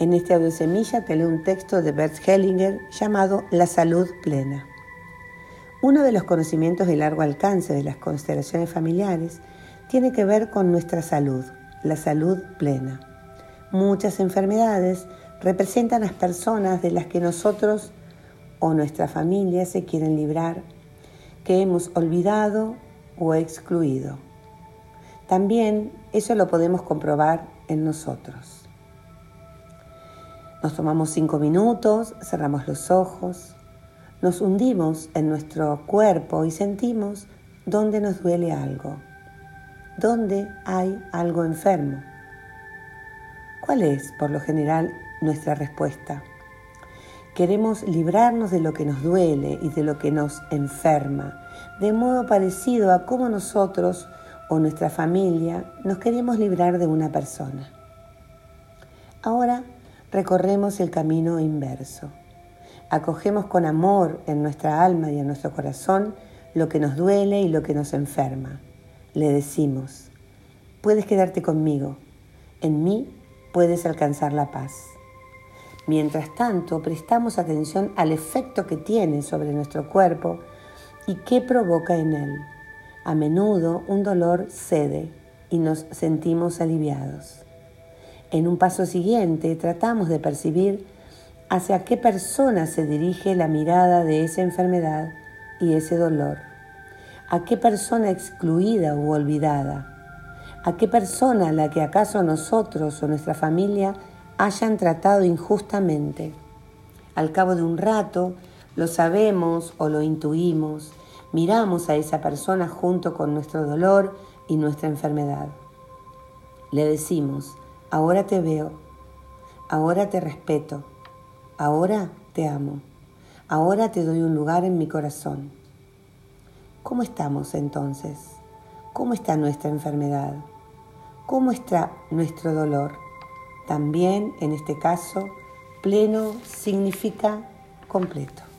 En este audio semilla te leo un texto de Bert Hellinger llamado La salud plena. Uno de los conocimientos de largo alcance de las constelaciones familiares tiene que ver con nuestra salud, la salud plena. Muchas enfermedades representan a las personas de las que nosotros o nuestra familia se quieren librar, que hemos olvidado o excluido. También eso lo podemos comprobar en nosotros. Nos tomamos cinco minutos, cerramos los ojos, nos hundimos en nuestro cuerpo y sentimos dónde nos duele algo, dónde hay algo enfermo. ¿Cuál es, por lo general, nuestra respuesta? Queremos librarnos de lo que nos duele y de lo que nos enferma, de modo parecido a cómo nosotros o nuestra familia nos queremos librar de una persona. Ahora recorremos el camino inverso. Acogemos con amor en nuestra alma y en nuestro corazón lo que nos duele y lo que nos enferma. Le decimos, puedes quedarte conmigo, en mí puedes alcanzar la paz. Mientras tanto, prestamos atención al efecto que tiene sobre nuestro cuerpo y qué provoca en él. A menudo un dolor cede y nos sentimos aliviados. En un paso siguiente tratamos de percibir hacia qué persona se dirige la mirada de esa enfermedad y ese dolor. ¿A qué persona excluida u olvidada? ¿A qué persona la que acaso nosotros o nuestra familia hayan tratado injustamente? Al cabo de un rato, lo sabemos o lo intuimos, miramos a esa persona junto con nuestro dolor y nuestra enfermedad. Le decimos, Ahora te veo, ahora te respeto, ahora te amo, ahora te doy un lugar en mi corazón. ¿Cómo estamos entonces? ¿Cómo está nuestra enfermedad? ¿Cómo está nuestro dolor? También en este caso, pleno significa completo.